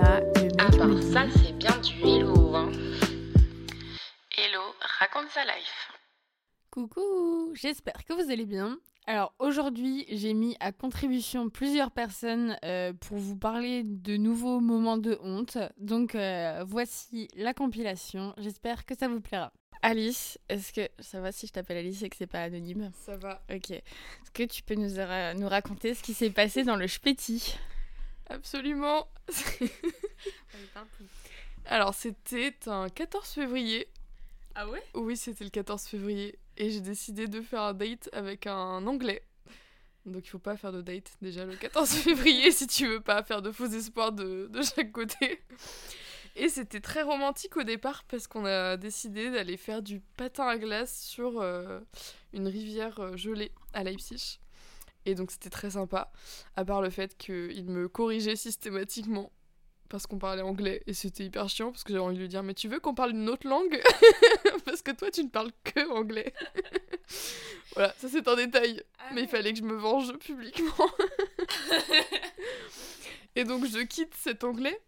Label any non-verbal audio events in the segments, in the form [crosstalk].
là, le mec À part ça, c'est bien du hello. Hein. Hello, raconte sa life. Coucou, j'espère que vous allez bien. Alors aujourd'hui, j'ai mis à contribution plusieurs personnes euh, pour vous parler de nouveaux moments de honte. Donc euh, voici la compilation. J'espère que ça vous plaira. Alice, est-ce que ça va si je t'appelle Alice et que c'est pas anonyme? Ça va. Ok. Est-ce que tu peux nous, ra- nous raconter ce qui s'est passé dans le Spéti Absolument. Alors, c'était un 14 février. Ah ouais? Oui, c'était le 14 février. Et j'ai décidé de faire un date avec un anglais. Donc, il faut pas faire de date déjà le 14 [laughs] février si tu veux pas faire de faux espoirs de, de chaque côté. Et c'était très romantique au départ parce qu'on a décidé d'aller faire du patin à glace sur euh, une rivière euh, gelée à Leipzig. Et donc c'était très sympa, à part le fait qu'il me corrigeait systématiquement parce qu'on parlait anglais et c'était hyper chiant parce que j'avais envie de lui dire mais tu veux qu'on parle une autre langue? [laughs] Parce que toi tu ne parles que anglais. [laughs] voilà, ça c'est un détail, mais il fallait que je me venge publiquement. [laughs] et donc je quitte cet anglais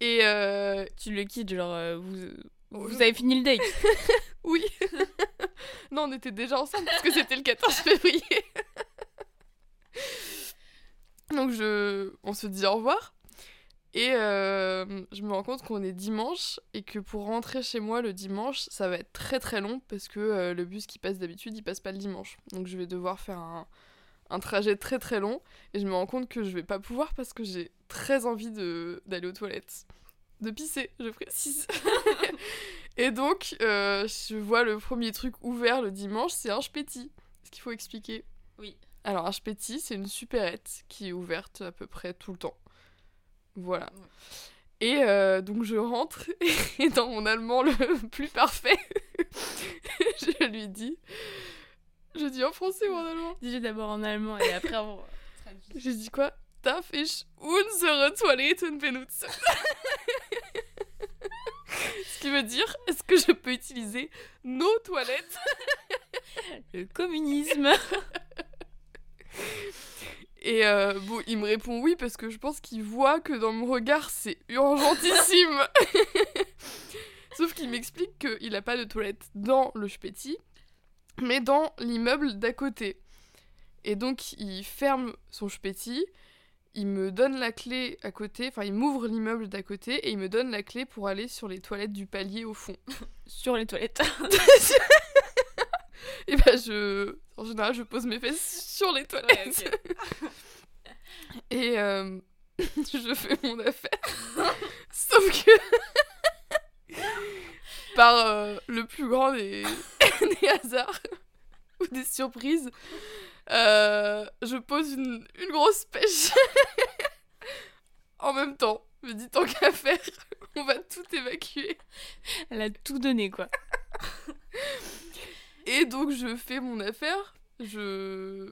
et euh, Tu le quittes, genre euh, vous, vous avez fini le date oui. non, on était déjà ensemble parce que c'était le 14 février. Donc je, on se dit au revoir. Et euh, je me rends compte qu'on est dimanche et que pour rentrer chez moi le dimanche, ça va être très très long parce que euh, le bus qui passe d'habitude, il passe pas le dimanche. Donc je vais devoir faire un, un trajet très très long et je me rends compte que je vais pas pouvoir parce que j'ai très envie d'aller aux toilettes. De pisser, je précise. [laughs] et donc, euh, je vois le premier truc ouvert le dimanche, c'est un spéti. Est-ce qu'il faut expliquer? Oui. Alors, un spéti, c'est une supérette qui est ouverte à peu près tout le temps. Voilà. Et euh, donc, je rentre [laughs] et dans mon allemand le [laughs] plus parfait, [laughs] je lui dis. Je dis en français ou en allemand Dis-le d'abord en allemand et après on J'ai dit quoi? Darf ich unsere Toiletten benutzen Ce qui veut dire, est-ce que je peux utiliser nos toilettes? Le communisme [laughs] Et euh, bon, il me répond oui parce que je pense qu'il voit que dans mon regard c'est urgentissime. [laughs] Sauf qu'il m'explique qu'il n'a pas de toilette dans le Spéti, mais dans l'immeuble d'à côté. Et donc il ferme son Spéti, il me donne la clé à côté, enfin il m'ouvre l'immeuble d'à côté et il me donne la clé pour aller sur les toilettes du palier au fond. sur les toilettes. [laughs] Et bah je, en général, je pose mes fesses sur les toilettes. [laughs] Et euh, [laughs] je fais mon affaire. [laughs] Sauf que, par euh, le plus grand des, des hasards ou des surprises, euh, je pose une, une grosse pêche. en même temps, me dit tant qu'à faire, on va tout évacuer. Elle a tout donné quoi. Et donc je fais mon affaire, je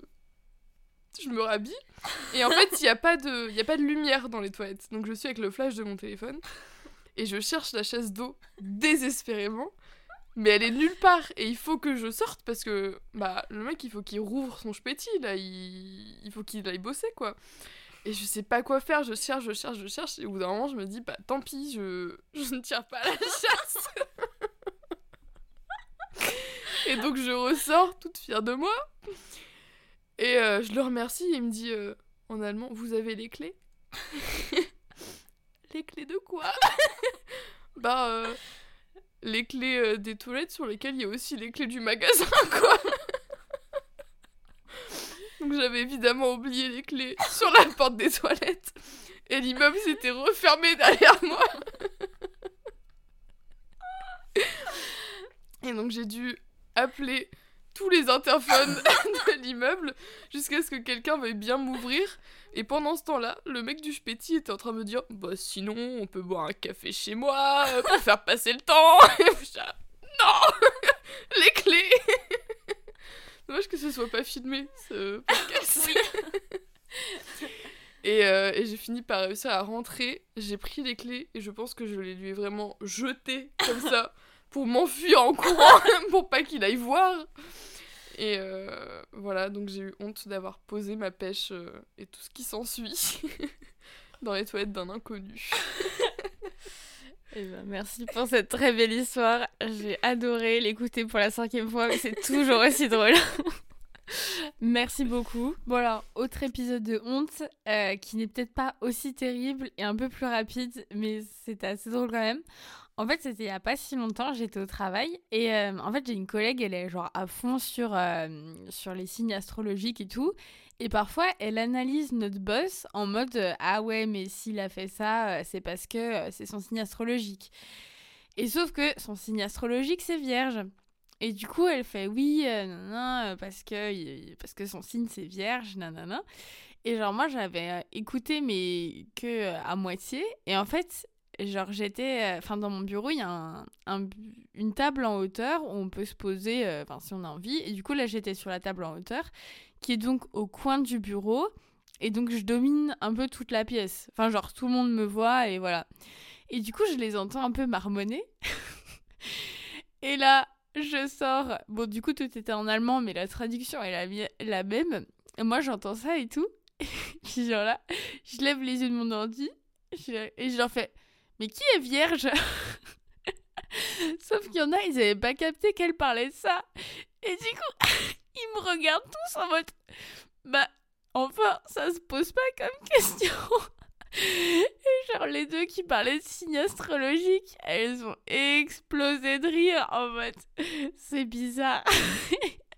je me rhabille et en fait il n'y a pas de il a pas de lumière dans les toilettes. Donc je suis avec le flash de mon téléphone et je cherche la chaise d'eau désespérément mais elle est nulle part et il faut que je sorte parce que bah le mec il faut qu'il rouvre son spéti là, il, il faut qu'il aille bosser quoi. Et je sais pas quoi faire, je cherche, je cherche, je cherche et au bout d'un moment je me dis bah tant pis, je je ne tire pas la chasse. Et donc je ressors toute fière de moi. Et euh, je le remercie et il me dit euh, en allemand Vous avez les clés? [laughs] Les clés de quoi? [laughs] Bah, euh, les clés des toilettes sur lesquelles il y a aussi les clés du magasin, [laughs] quoi. Donc j'avais évidemment oublié les clés sur la porte des toilettes. Et l'immeuble s'était refermé derrière moi. Et donc j'ai dû appeler tous les interphones [laughs] de l'immeuble jusqu'à ce que quelqu'un veuille bien m'ouvrir. Et pendant ce temps-là, le mec du Spéti était en train de me dire Bah sinon, on peut boire un café chez moi euh, pour faire passer le temps. [laughs] Et je dis, Ah, non [laughs] Les clés Dommage que ce soit pas filmé, ce podcast. Et, euh, et j'ai fini par réussir à rentrer. J'ai pris les clés et je pense que je les lui ai vraiment jetées comme ça pour m'enfuir en courant [laughs] pour pas qu'il aille voir. Et euh, voilà, donc j'ai eu honte d'avoir posé ma pêche euh, et tout ce qui s'ensuit. [laughs] dans les toilettes d'un inconnu. [laughs] Eh ben, merci pour cette très belle histoire. J'ai adoré l'écouter pour la cinquième fois, mais c'est toujours aussi drôle. Merci beaucoup. Bon alors, autre épisode de honte euh, qui n'est peut-être pas aussi terrible et un peu plus rapide, mais c'était assez drôle quand même. En fait, c'était il y a pas si longtemps, j'étais au travail et euh, en fait j'ai une collègue, elle est genre à fond sur, euh, sur les signes astrologiques et tout. Et parfois, elle analyse notre boss en mode Ah ouais, mais s'il a fait ça, c'est parce que c'est son signe astrologique. Et sauf que son signe astrologique, c'est vierge. Et du coup, elle fait oui, euh, parce, que, parce que son signe c'est vierge, nanana. Et genre, moi, j'avais écouté, mais que à moitié. Et en fait, genre, j'étais. Enfin, dans mon bureau, il y a un, une table en hauteur où on peut se poser, enfin, si on a envie. Et du coup, là, j'étais sur la table en hauteur, qui est donc au coin du bureau. Et donc, je domine un peu toute la pièce. Enfin, genre, tout le monde me voit et voilà. Et du coup, je les entends un peu marmonner. [laughs] et là, je sors. Bon, du coup, tout était en allemand, mais la traduction est la, la même. Et moi, j'entends ça et tout. [laughs] Puis, genre là, je lève les yeux de mon ordi. Et je leur fais Mais qui est vierge? [laughs] Sauf qu'il y en a, ils n'avaient pas capté qu'elle parlait de ça. Et du coup, [laughs] ils me regardent tous en mode Bah, enfin, ça se pose pas comme question. [laughs] Et genre, les deux qui parlaient de signes astrologiques, elles ont explosé de rire en mode c'est bizarre.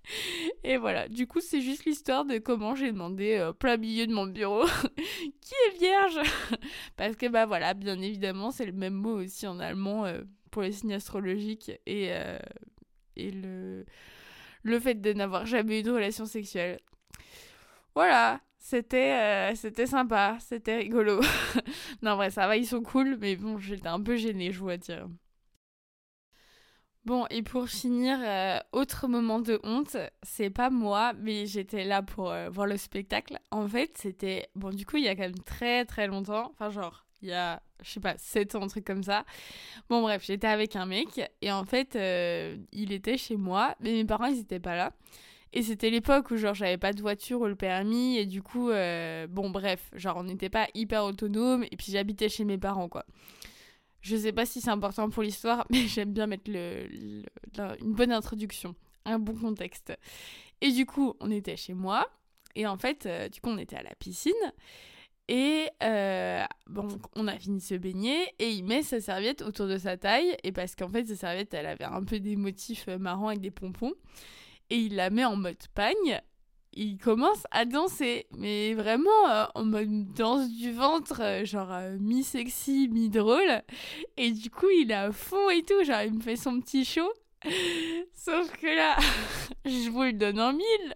[laughs] Et voilà, du coup, c'est juste l'histoire de comment j'ai demandé euh, plein milieu de mon bureau [laughs] qui est vierge [laughs] Parce que, bah voilà, bien évidemment, c'est le même mot aussi en allemand euh, pour les signes astrologiques et, euh, et le, le fait de n'avoir jamais eu de relation sexuelle. Voilà, c'était euh, c'était sympa, c'était rigolo. non, vrai, ça va, ils sont cool, mais bon, j'étais un peu gênée, je dois dire. Bon, et pour finir, euh, autre moment de honte, c'est pas moi, mais j'étais là pour euh, voir le spectacle. En fait, c'était. Bon, du coup, il y a quand même très très longtemps, enfin, genre, il y a, je sais pas, 7 ans, un truc comme ça. Bon, bref, j'étais avec un mec, et en fait, il était chez moi, mais mes parents, ils étaient pas là. Et c'était l'époque où genre j'avais pas de voiture ou le permis et du coup euh, bon bref, genre on n'était pas hyper autonome et puis j'habitais chez mes parents quoi. Je sais pas si c'est important pour l'histoire [laughs] mais j'aime bien mettre une bonne introduction, un bon contexte. Et du coup, on était chez moi et en fait euh, du coup on était à la piscine et euh, bon, on a fini de se baigner et il met sa serviette autour de sa taille et parce qu'en fait sa serviette elle avait un peu des motifs marrants avec des pompons et il la met en mode pagne. Il commence à danser, mais vraiment euh, en mode danse du ventre, euh, genre euh, mi-sexy, mi-drôle. Et du coup, il est à fond et tout, genre il me fait son petit show. [laughs] Sauf que là, [laughs] je vous le donne en mille.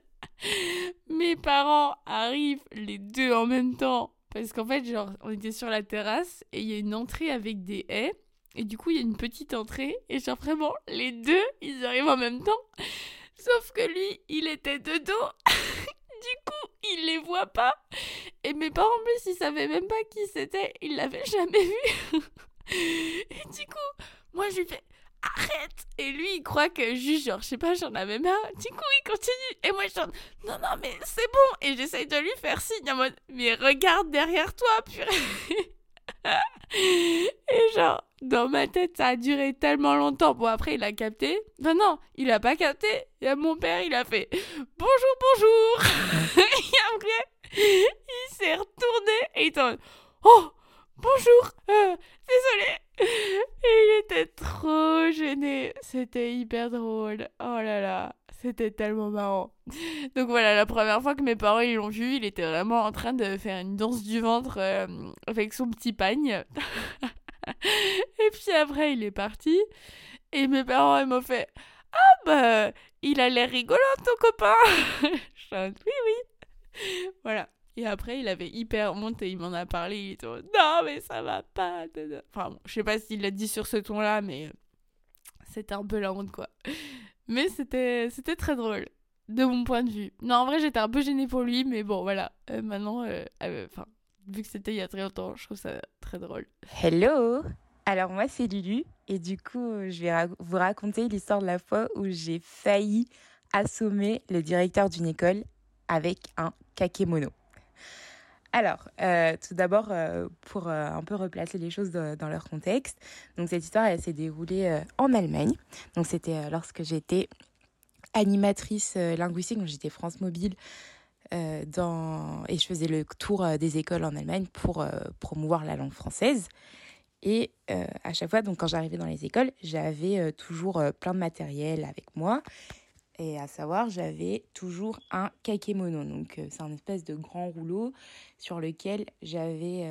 Mes parents arrivent les deux en même temps. Parce qu'en fait, genre, on était sur la terrasse et il y a une entrée avec des haies. Et du coup, il y a une petite entrée. Et genre, vraiment, les deux, ils arrivent en même temps. Sauf que lui, il était de dos. [laughs] il les voit pas. Et mes parents, en plus, ils savaient même pas qui c'était. Ils l'avaient jamais vu. [laughs] et du coup, moi, je lui fais arrête Et lui, il croit que juste, genre, je sais pas, j'en avais marre. Du coup, il continue. Et moi, je dis non, non, mais c'est bon. Et j'essaye de lui faire signe en mode, mais regarde derrière toi, purée. [laughs] et genre, dans ma tête, ça a duré tellement longtemps. Bon, après, il a capté. Non, non, il a pas capté. Et mon père, il a fait bonjour, bonjour. [laughs] et après, il s'est retourné et il était oh, bonjour, euh, désolé. Et il était trop gêné. C'était hyper drôle. Oh là là. C'était tellement marrant. Donc voilà, la première fois que mes parents l'ont vu, il était vraiment en train de faire une danse du ventre euh, avec son petit pagne. [laughs] [laughs] et puis après, il est parti. Et mes parents, ils m'ont fait Ah bah, il a l'air rigolant ton copain. [laughs] Je dis Oui, oui. Voilà. Et après, il avait hyper honte et il m'en a parlé. Il était Non, mais ça va pas. Enfin, bon, je sais pas s'il l'a dit sur ce ton-là, mais c'était un peu la honte, quoi. Mais c'était, c'était très drôle, de mon point de vue. Non, en vrai, j'étais un peu gênée pour lui, mais bon, voilà. Euh, maintenant, euh, euh, enfin, vu que c'était il y a très longtemps, je trouve ça très drôle. Hello Alors, moi, c'est Lulu, et du coup, je vais vous raconter l'histoire de la fois où j'ai failli assommer le directeur d'une école avec un kakémono. Alors, euh, tout d'abord, euh, pour euh, un peu replacer les choses dans leur contexte, donc cette histoire, s'est déroulée en Allemagne. Donc, c'était lorsque j'étais animatrice linguistique, donc j'étais France Mobile, euh, et je faisais le tour euh, des écoles en Allemagne pour euh, promouvoir la langue française. Et à chaque fois, donc quand j'arrivais dans les écoles, j'avais toujours plein de matériel avec moi. Et à savoir, j'avais toujours un kakémono. Donc, c'est un espèce de grand rouleau sur lequel j'avais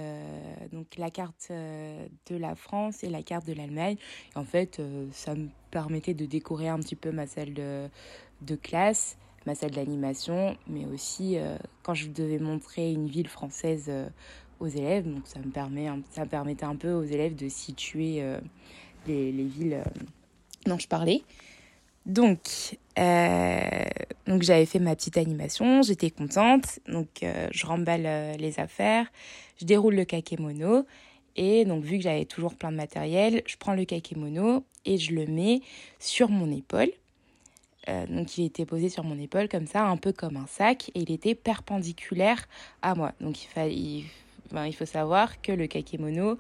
donc la carte de la France et la carte de l'Allemagne. Et en fait, ça me permettait de décorer un petit peu ma salle de classe, ma salle d'animation, mais aussi euh, quand je devais montrer une ville française euh, aux élèves. Donc, ça me, permet, ça permettait un peu aux élèves de situer euh, les, les villes dont je parlais. Donc, donc j'avais fait ma petite animation, j'étais contente. Donc, je remballe les affaires, je déroule le kakémono. Et donc, vu que j'avais toujours plein de matériel, je prends le kakémono et je le mets sur mon épaule. Euh, donc, il était posé sur mon épaule comme ça, un peu comme un sac, et il était perpendiculaire à moi. Donc, il, fa- ben, il faut savoir que le kakémono,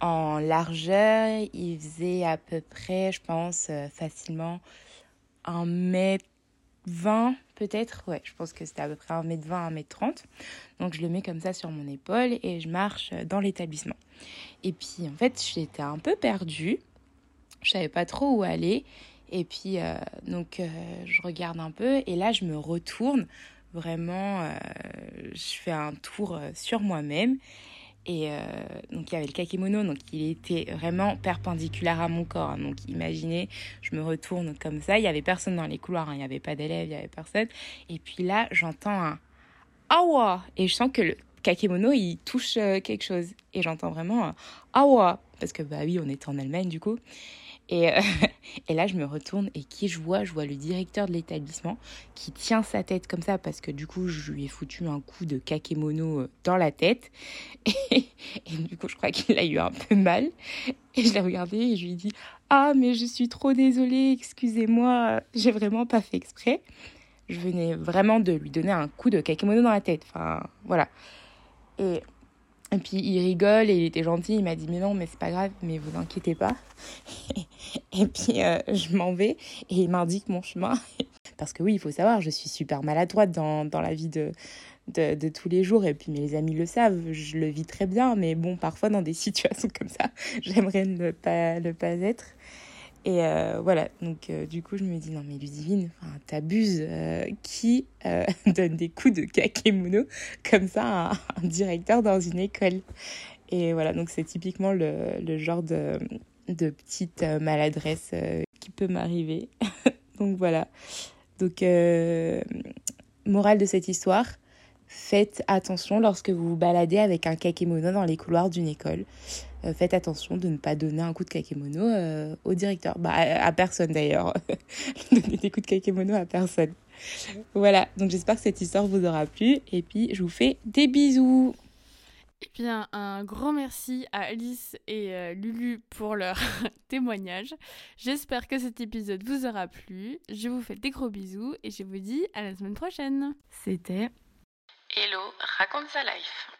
en largeur, il faisait à peu près, je pense, euh, facilement un mètre 20 peut-être. Ouais, je pense que c'était à peu près un mètre 20, un mètre 30. Donc je le mets comme ça sur mon épaule et je marche dans l'établissement. Et puis en fait, j'étais un peu perdue. Je savais pas trop où aller. Et puis euh, donc euh, je regarde un peu et là je me retourne. Vraiment, euh, je fais un tour sur moi-même. Et donc il y avait le kakémono, donc il était vraiment perpendiculaire à mon corps. hein. Donc imaginez, je me retourne comme ça. Il y avait personne dans les couloirs, hein. il n'y avait pas d'élèves, il n'y avait personne. Et puis là, j'entends un awa et je sens que le kakémono il touche quelque chose. Et j'entends vraiment un awa parce que bah oui, on était en Allemagne du coup. Et, euh, [laughs] et là, je me retourne et qui je vois? Je vois le directeur de l'établissement qui tient sa tête comme ça parce que du coup, je lui ai foutu un coup de kakémono euh, dans la tête. [laughs] Et, du coup, je crois qu'il a eu un peu mal. Et je l'ai regardé et je lui ai dit Ah, mais je suis trop désolée, excusez-moi, j'ai vraiment pas fait exprès. Je venais vraiment de lui donner un coup de kakémono dans la tête. Enfin, voilà. Et, et puis il rigole et il était gentil. Il m'a dit Mais non, mais c'est pas grave, mais vous inquiétez pas. [laughs] Et puis euh, je m'en vais et il m'indique mon chemin. [laughs] Parce que oui, il faut savoir, je suis super maladroite dans, dans la vie de, de, tous les jours. Et puis mes amis le savent, je le vis très bien. Mais bon, parfois dans des [laughs] situations comme ça, j'aimerais ne pas, ne pas être. Et euh, voilà, donc euh, du coup, je me dis, non mais Ludivine, t'abuses. euh, qui [laughs] donne des coups de kakémono comme ça à un, directeur dans une école? Et voilà, donc c'est typiquement le, genre de, de petite maladresse qui peut m'arriver. [laughs] donc voilà. Donc, morale de cette histoire, faites attention lorsque vous vous baladez avec un kakémono dans les couloirs d'une école. Euh, faites attention de ne pas donner un coup de kakémono euh, au directeur. Bah, à, à personne d'ailleurs. [laughs] Donnez des coups de kakémono à personne. Voilà, donc j'espère que cette histoire vous aura plu. Et puis, je vous fais des bisous. Et bien, un grand merci à Alice et euh, Lulu pour leur [laughs] témoignage. J'espère que cet épisode vous aura plu. Je vous fais des gros bisous et je vous dis à la semaine prochaine. C'était Hello, raconte sa life.